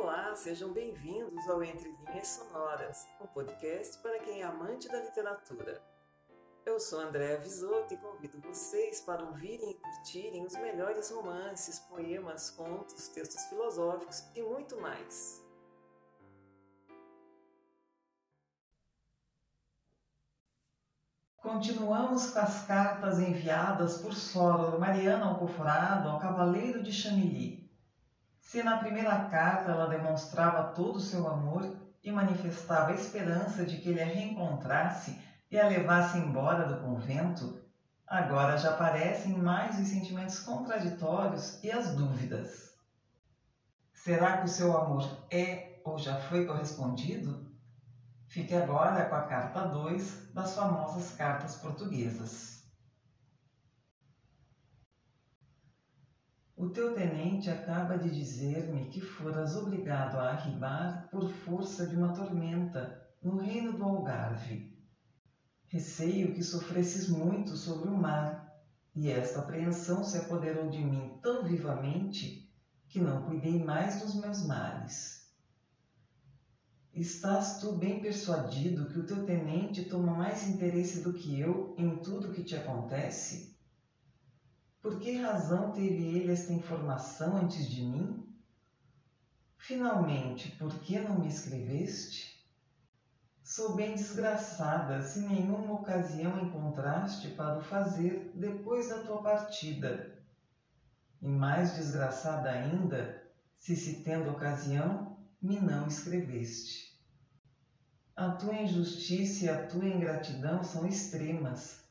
Olá, sejam bem-vindos ao Entre Linhas Sonoras, um podcast para quem é amante da literatura. Eu sou Andréa Visoto e convido vocês para ouvirem e curtirem os melhores romances, poemas, contos, textos filosóficos e muito mais. Continuamos com as cartas enviadas por Soror Mariana Alcoforado ao Cavaleiro de Chamilly. Se na primeira carta ela demonstrava todo o seu amor e manifestava a esperança de que ele a reencontrasse e a levasse embora do convento, agora já aparecem mais os sentimentos contraditórios e as dúvidas. Será que o seu amor é ou já foi correspondido? Fique agora com a carta 2 das famosas cartas portuguesas. O teu tenente acaba de dizer-me que foras obrigado a arribar por força de uma tormenta no reino do Algarve. Receio que sofresses muito sobre o mar, e esta apreensão se apoderou de mim tão vivamente que não cuidei mais dos meus males. Estás tu bem persuadido que o teu tenente toma mais interesse do que eu em tudo o que te acontece? Por que razão teve ele esta informação antes de mim? Finalmente, por que não me escreveste? Sou bem desgraçada se nenhuma ocasião encontraste para o fazer depois da tua partida. E mais desgraçada ainda, se se tendo ocasião, me não escreveste. A tua injustiça e a tua ingratidão são extremas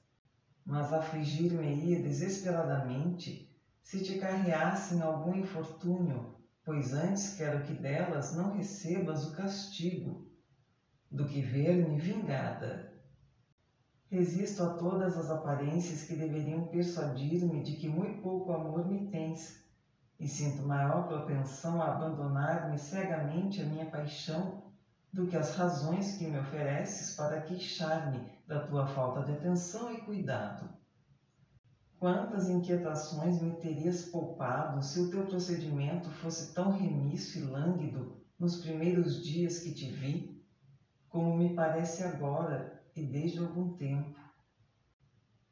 mas afligir-me-ia desesperadamente se te carreassem algum infortúnio, pois antes quero que delas não recebas o castigo, do que ver-me vingada. Resisto a todas as aparências que deveriam persuadir-me de que muito pouco amor me tens, e sinto maior propensão a abandonar-me cegamente a minha paixão do que as razões que me ofereces para queixar-me da tua falta de atenção e cuidado. Quantas inquietações me terias poupado se o teu procedimento fosse tão remisso e lânguido nos primeiros dias que te vi, como me parece agora e desde algum tempo.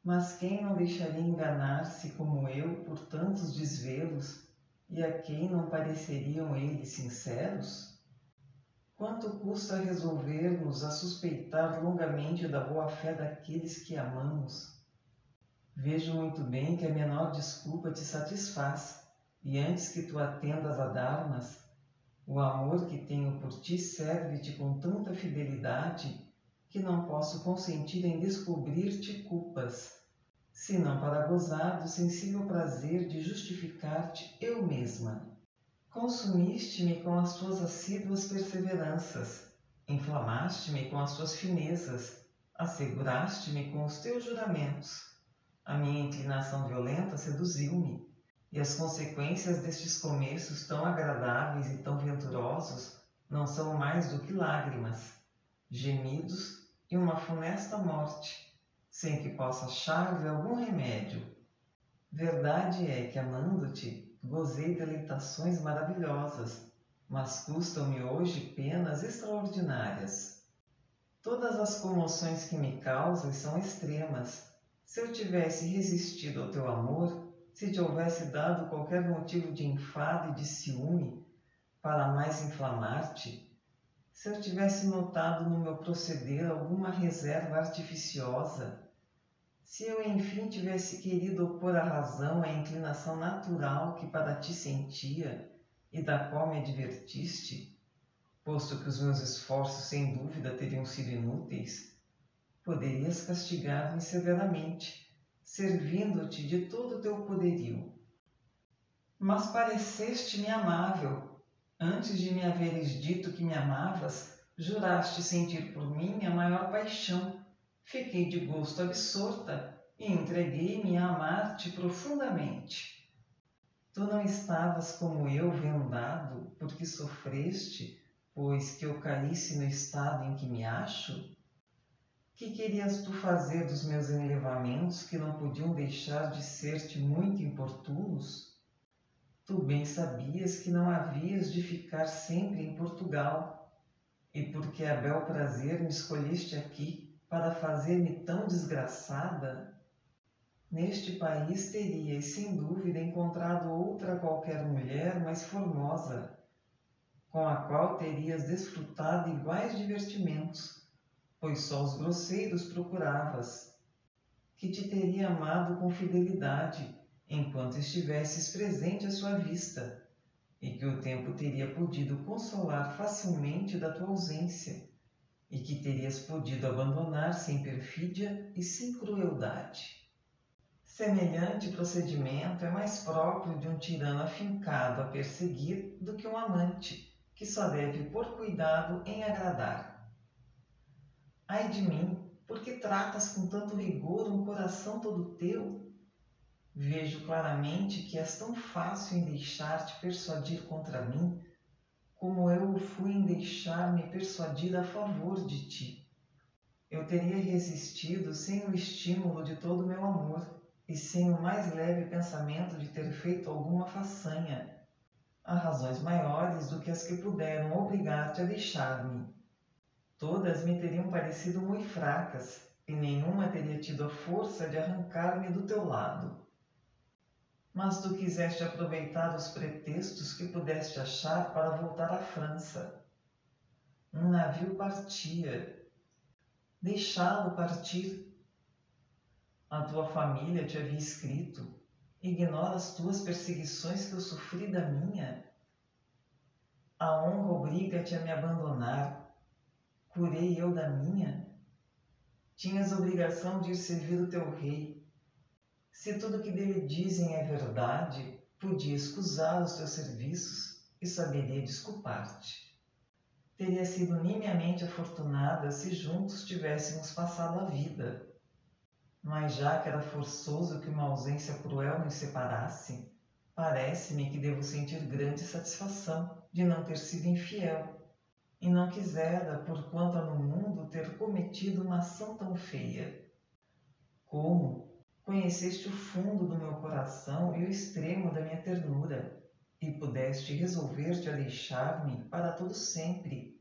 Mas quem não deixaria enganar-se como eu por tantos desvelos, e a quem não pareceriam eles sinceros? Quanto custa resolver-nos a suspeitar longamente da boa-fé daqueles que amamos? Vejo muito bem que a menor desculpa te satisfaz, e antes que tu atendas a dar-nas, o amor que tenho por ti serve-te com tanta fidelidade que não posso consentir em descobrir-te culpas, senão para gozar do sensível prazer de justificar-te eu mesma. Consumiste-me com as tuas assíduas perseveranças, inflamaste-me com as tuas finezas, asseguraste-me com os teus juramentos. A minha inclinação violenta seduziu-me, e as consequências destes começos tão agradáveis e tão venturosos não são mais do que lágrimas, gemidos e uma funesta morte, sem que possa achar-lhe algum remédio. Verdade é que, amando-te, Gozei deleitações maravilhosas, mas custam-me hoje penas extraordinárias. Todas as comoções que me causas são extremas. Se eu tivesse resistido ao teu amor, se te houvesse dado qualquer motivo de enfado e de ciúme para mais inflamar-te, se eu tivesse notado no meu proceder alguma reserva artificiosa, se eu enfim tivesse querido opor à razão a inclinação natural que para ti sentia e da qual me advertiste, posto que os meus esforços sem dúvida teriam sido inúteis, poderias castigar-me severamente, servindo-te de todo o teu poderio. Mas pareceste-me amável. Antes de me haveres dito que me amavas, juraste sentir por mim a maior paixão Fiquei de gosto absorta e entreguei-me a amar-te profundamente. Tu não estavas como eu vendado porque sofreste, pois que eu caísse no estado em que me acho? Que querias tu fazer dos meus enlevamentos que não podiam deixar de ser-te muito importunos? Tu bem sabias que não havias de ficar sempre em Portugal, e porque a bel prazer me escolheste aqui para fazer-me tão desgraçada, neste país terias sem dúvida encontrado outra qualquer mulher mais formosa, com a qual terias desfrutado iguais divertimentos, pois só os grosseiros procuravas, que te teria amado com fidelidade enquanto estivesses presente à sua vista, e que o tempo teria podido consolar facilmente da tua ausência, e que terias podido abandonar sem perfídia e sem crueldade. Semelhante procedimento é mais próprio de um tirano afincado a perseguir do que um amante, que só deve pôr cuidado em agradar. Ai de mim, porque tratas com tanto rigor um coração todo teu? Vejo claramente que és tão fácil em deixar-te persuadir contra mim, como eu fui em deixar-me persuadir a favor de ti. Eu teria resistido sem o estímulo de todo o meu amor e sem o mais leve pensamento de ter feito alguma façanha. Há razões maiores do que as que puderam obrigar-te a deixar-me. Todas me teriam parecido muito fracas, e nenhuma teria tido a força de arrancar-me do teu lado mas tu quiseste aproveitar os pretextos que pudeste achar para voltar à França. Um navio partia. Deixá-lo partir. A tua família te havia escrito. Ignora as tuas perseguições que eu sofri da minha. A honra obriga-te a me abandonar. Curei eu da minha? Tinhas obrigação de ir servir o teu rei se tudo o que dele dizem é verdade, podia escusar os teus serviços e saberia desculpar-te. Teria sido nimiamente afortunada se juntos tivéssemos passado a vida. Mas já que era forçoso que uma ausência cruel nos separasse, parece-me que devo sentir grande satisfação de não ter sido infiel, e não quisera, por quanto no mundo, ter cometido uma ação tão feia. Como, Conheceste o fundo do meu coração e o extremo da minha ternura, e pudeste resolver-te a deixar-me para todo sempre,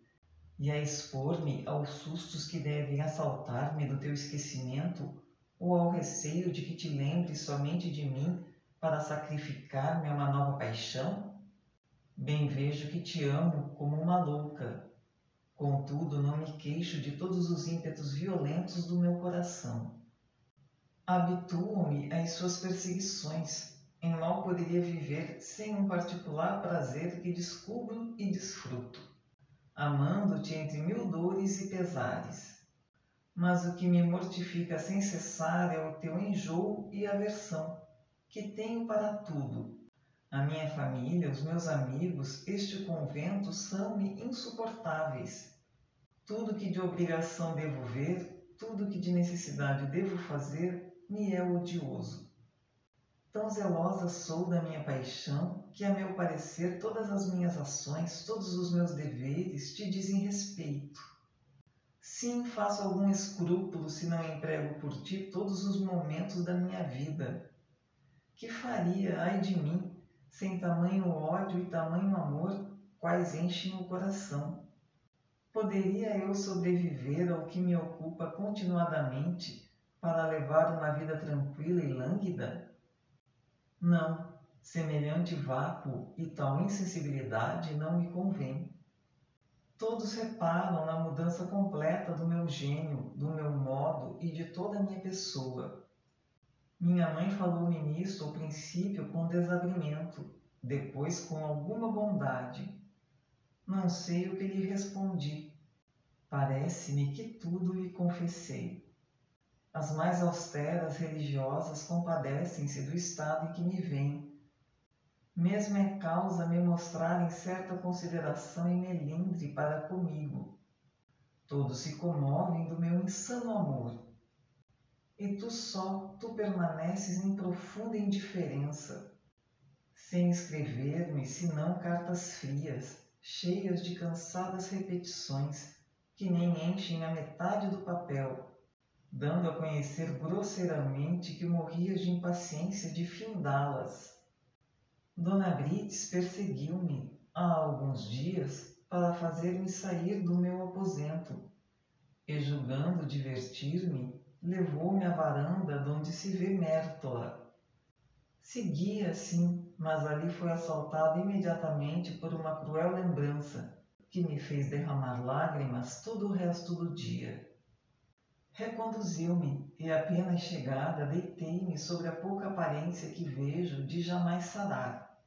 e a expor-me aos sustos que devem assaltar-me do teu esquecimento, ou ao receio de que te lembres somente de mim para sacrificar-me a uma nova paixão? Bem vejo que te amo como uma louca. Contudo, não me queixo de todos os ímpetos violentos do meu coração habituo-me às suas perseguições. Em mal poderia viver sem um particular prazer que descubro e desfruto, amando-te entre mil dores e pesares. Mas o que me mortifica sem cessar é o teu enjoo e aversão, que tenho para tudo. A minha família, os meus amigos, este convento são-me insuportáveis. Tudo que de obrigação devo ver, tudo que de necessidade devo fazer, me é odioso. Tão zelosa sou da minha paixão que, a meu parecer, todas as minhas ações, todos os meus deveres te dizem respeito. Sim, faço algum escrúpulo se não emprego por ti todos os momentos da minha vida. Que faria, ai de mim, sem tamanho ódio e tamanho amor, quais enchem o coração? Poderia eu sobreviver ao que me ocupa continuadamente para levar uma vida tranquila e lânguida? Não, semelhante vácuo e tal insensibilidade não me convém. Todos reparam na mudança completa do meu gênio, do meu modo e de toda a minha pessoa. Minha mãe falou-me nisso ao princípio com desabrimento, depois com alguma bondade. Não sei o que lhe respondi. Parece-me que tudo lhe confessei. As mais austeras religiosas compadecem-se do estado em que me veem. Mesmo é causa me mostrarem certa consideração e melindre para comigo. Todos se comovem do meu insano amor. E tu só, tu permaneces em profunda indiferença, sem escrever-me senão cartas frias, cheias de cansadas repetições, que nem enchem a metade do papel dando a conhecer grosseiramente que morrias de impaciência de findá-las. Dona Brites perseguiu-me há alguns dias para fazer-me sair do meu aposento e, julgando divertir-me, levou-me à varanda donde se vê Mértola. Segui assim, mas ali foi assaltado imediatamente por uma cruel lembrança que me fez derramar lágrimas todo o resto do dia. Reconduziu-me e, apenas chegada, deitei-me sobre a pouca aparência que vejo de jamais sarar.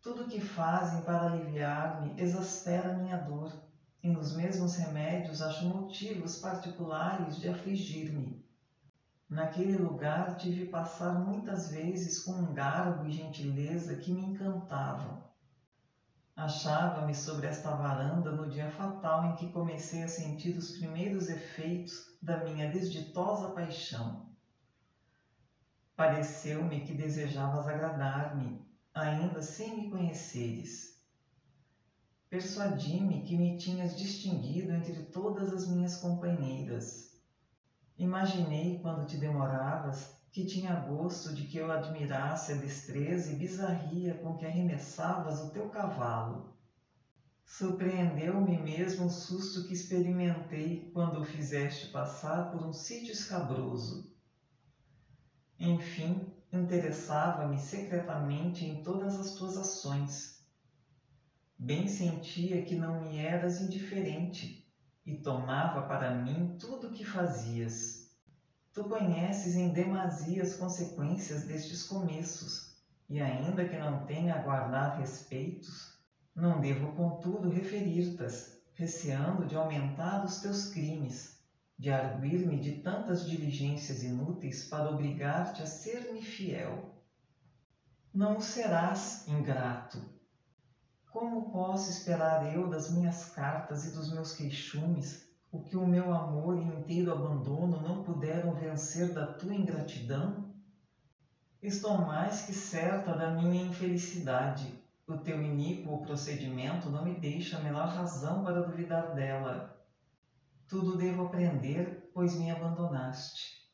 Tudo o que fazem para aliviar-me exaspera minha dor, e nos mesmos remédios acho motivos particulares de afligir-me. Naquele lugar tive passar muitas vezes com um garbo e gentileza que me encantavam. Achava-me sobre esta varanda no dia fatal em que comecei a sentir os primeiros efeitos da minha desditosa paixão. Pareceu-me que desejavas agradar-me, ainda sem me conheceres. Persuadi-me que me tinhas distinguido entre todas as minhas companheiras. Imaginei, quando te demoravas, que tinha gosto de que eu admirasse a destreza e bizarria com que arremessavas o teu cavalo. Surpreendeu-me mesmo o susto que experimentei quando o fizeste passar por um sítio escabroso. Enfim, interessava-me secretamente em todas as tuas ações. Bem sentia que não me eras indiferente e tomava para mim tudo o que fazias. Tu conheces em demasia as consequências destes começos, e ainda que não tenha a guardar respeitos, não devo, contudo, referir-tas, receando de aumentar os teus crimes, de arguir-me de tantas diligências inúteis para obrigar-te a ser-me fiel. Não serás ingrato. Como posso esperar eu das minhas cartas e dos meus queixumes o que o meu amor e inteiro abandono não puderam vencer da tua ingratidão? Estou mais que certa da minha infelicidade. O teu iníquo procedimento não me deixa a menor razão para duvidar dela. Tudo devo aprender, pois me abandonaste.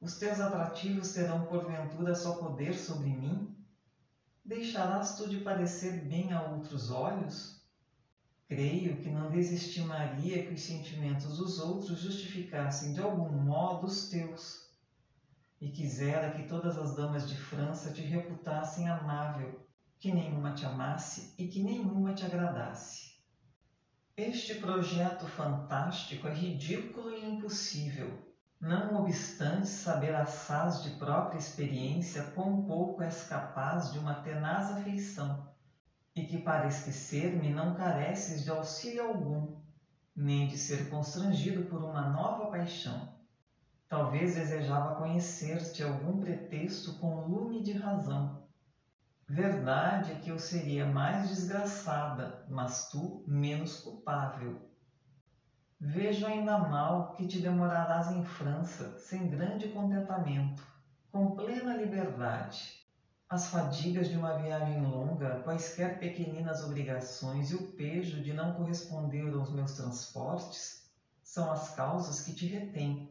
Os teus atrativos terão porventura só poder sobre mim? Deixarás tu de parecer bem a outros olhos? Creio que não desestimaria que os sentimentos dos outros justificassem de algum modo os teus, e quisera que todas as damas de França te reputassem amável, que nenhuma te amasse e que nenhuma te agradasse. Este projeto fantástico é ridículo e impossível. Não obstante saber assaz de própria experiência quão pouco és capaz de uma tenaz afeição e que para esquecer-me não careces de auxílio algum, nem de ser constrangido por uma nova paixão. Talvez desejava conhecer-te algum pretexto com lume de razão. Verdade é que eu seria mais desgraçada, mas tu menos culpável. Vejo ainda mal que te demorarás em França sem grande contentamento, com plena liberdade as fadigas de uma viagem longa, quaisquer pequeninas obrigações e o pejo de não corresponder aos meus transportes são as causas que te retêm.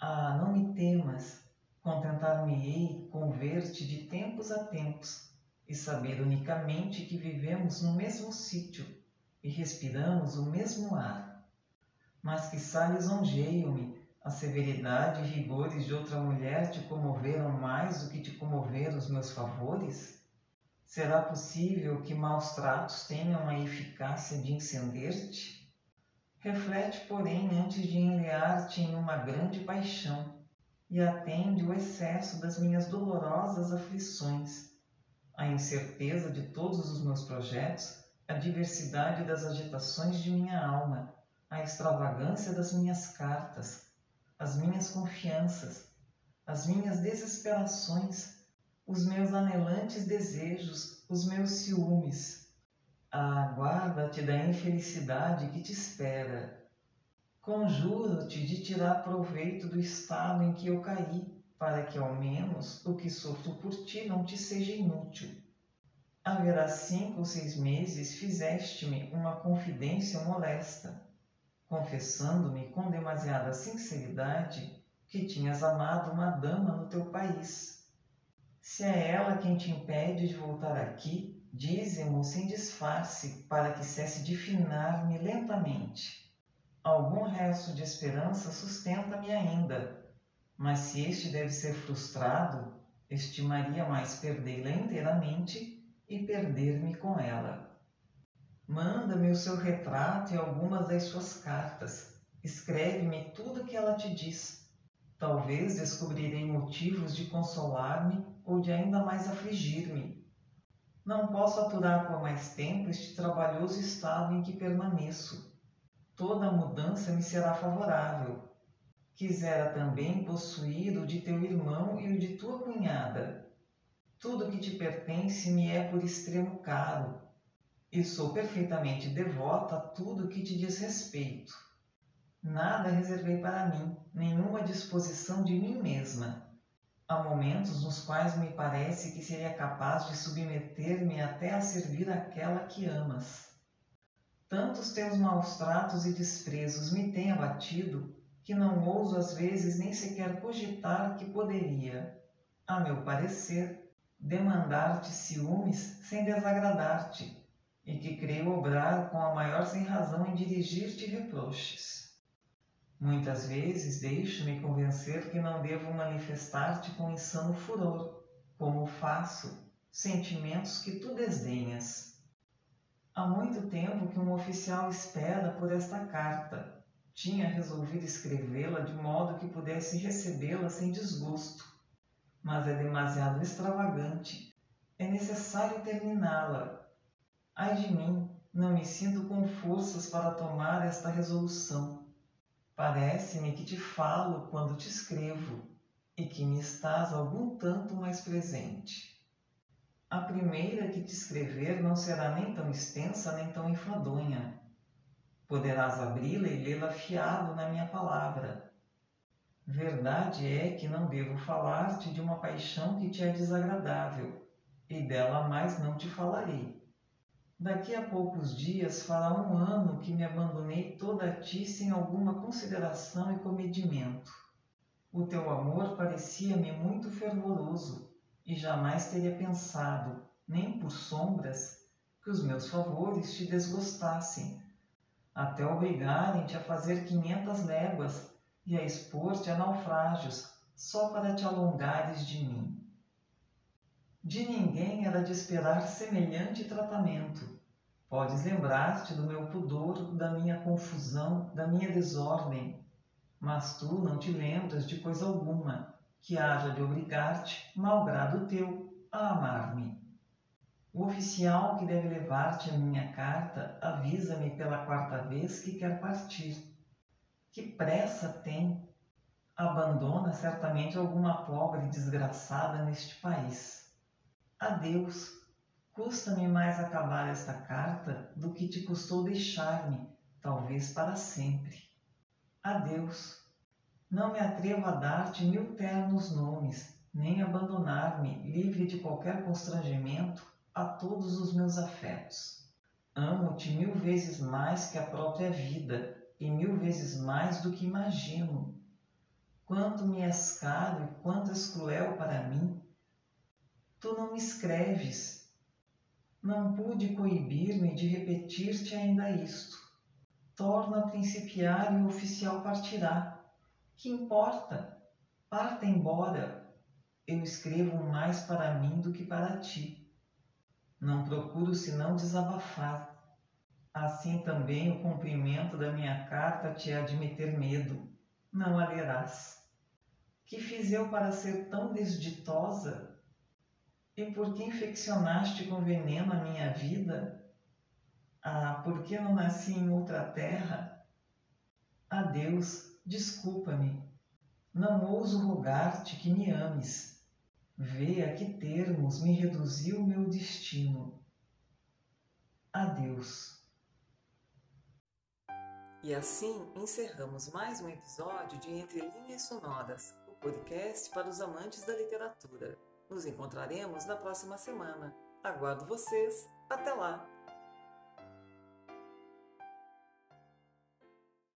Ah, não me temas, contentar-me-ei com ver-te de tempos a tempos e saber unicamente que vivemos no mesmo sítio e respiramos o mesmo ar. Mas que lisonjeio-me a severidade e rigores de outra mulher te comoveram mais do que te comoveram os meus favores? Será possível que maus tratos tenham a eficácia de incender-te? Reflete, porém, antes de enlear-te em uma grande paixão e atende o excesso das minhas dolorosas aflições, a incerteza de todos os meus projetos, a diversidade das agitações de minha alma, a extravagância das minhas cartas, as minhas confianças, as minhas desesperações, os meus anelantes desejos, os meus ciúmes. Aguarda-te da infelicidade que te espera. Conjuro-te de tirar proveito do estado em que eu caí, para que ao menos o que sofro por ti não te seja inútil. Haverá cinco ou seis meses fizeste-me uma confidência molesta confessando-me com demasiada sinceridade que tinhas amado uma dama no teu país. Se é ela quem te impede de voltar aqui, dize-mo sem disfarce, para que cesse de finar-me lentamente. Algum resto de esperança sustenta-me ainda, mas se este deve ser frustrado, estimaria mais perdê-la inteiramente e perder-me com ela. Manda-me o seu retrato e algumas das suas cartas. Escreve-me tudo o que ela te diz. Talvez descobrirei motivos de consolar-me ou de ainda mais afligir-me. Não posso aturar por mais tempo este trabalhoso estado em que permaneço. Toda mudança me será favorável. Quisera também possuir o de teu irmão e o de tua cunhada. Tudo que te pertence me é por extremo caro, e sou perfeitamente devota a tudo que te diz respeito. Nada reservei para mim, nenhuma disposição de mim mesma. Há momentos nos quais me parece que seria capaz de submeter-me até a servir aquela que amas. Tantos teus maus tratos e desprezos me têm abatido que não ouso às vezes nem sequer cogitar que poderia, a meu parecer, demandar-te ciúmes sem desagradar-te, e que creio obrar com a maior sem razão em dirigir-te reproches. Muitas vezes deixo-me convencer que não devo manifestar-te com insano furor, como faço, sentimentos que tu desdenhas. Há muito tempo que um oficial espera por esta carta. Tinha resolvido escrevê-la de modo que pudesse recebê-la sem desgosto. Mas é demasiado extravagante. É necessário terminá-la. Ai de mim, não me sinto com forças para tomar esta resolução. Parece-me que te falo quando te escrevo e que me estás algum tanto mais presente. A primeira que te escrever não será nem tão extensa nem tão enfadonha. Poderás abri-la e lê-la fiado na minha palavra. Verdade é que não devo falar-te de uma paixão que te é desagradável, e dela mais não te falarei Daqui a poucos dias fará um ano que me abandonei toda a ti sem alguma consideração e comedimento. O teu amor parecia-me muito fervoroso e jamais teria pensado, nem por sombras, que os meus favores te desgostassem, até obrigarem-te a fazer quinhentas léguas e a expor-te a naufrágios só para te alongares de mim. De ninguém era de esperar semelhante tratamento. Podes lembrar-te do meu pudor, da minha confusão, da minha desordem, mas tu não te lembras de coisa alguma que haja de obrigar-te, malgrado teu, a amar-me. O oficial que deve levar-te a minha carta avisa-me pela quarta vez que quer partir. Que pressa tem! Abandona certamente alguma pobre desgraçada neste país. Adeus. Custa-me mais acabar esta carta do que te custou deixar-me, talvez para sempre. Adeus. Não me atrevo a dar-te mil ternos nomes, nem abandonar-me, livre de qualquer constrangimento, a todos os meus afetos. Amo-te mil vezes mais que a própria vida, e mil vezes mais do que imagino. Quanto me és caro e quanto és cruel para mim, Tu não me escreves. Não pude coibir-me de repetir-te ainda isto. Torna a principiar e o oficial partirá. Que importa? Parta embora. Eu escrevo mais para mim do que para ti. Não procuro senão desabafar. Assim também o cumprimento da minha carta te há de meter medo. Não a lerás. Que fiz eu para ser tão desditosa e por que infeccionaste com veneno a minha vida? Ah, por que não nasci em outra terra? Adeus, desculpa-me. Não ouso rogar-te que me ames. Vê a que termos me reduziu meu destino. Adeus. E assim encerramos mais um episódio de Entre Linhas Sonoras, o podcast para os amantes da literatura. Nos encontraremos na próxima semana. Aguardo vocês. Até lá!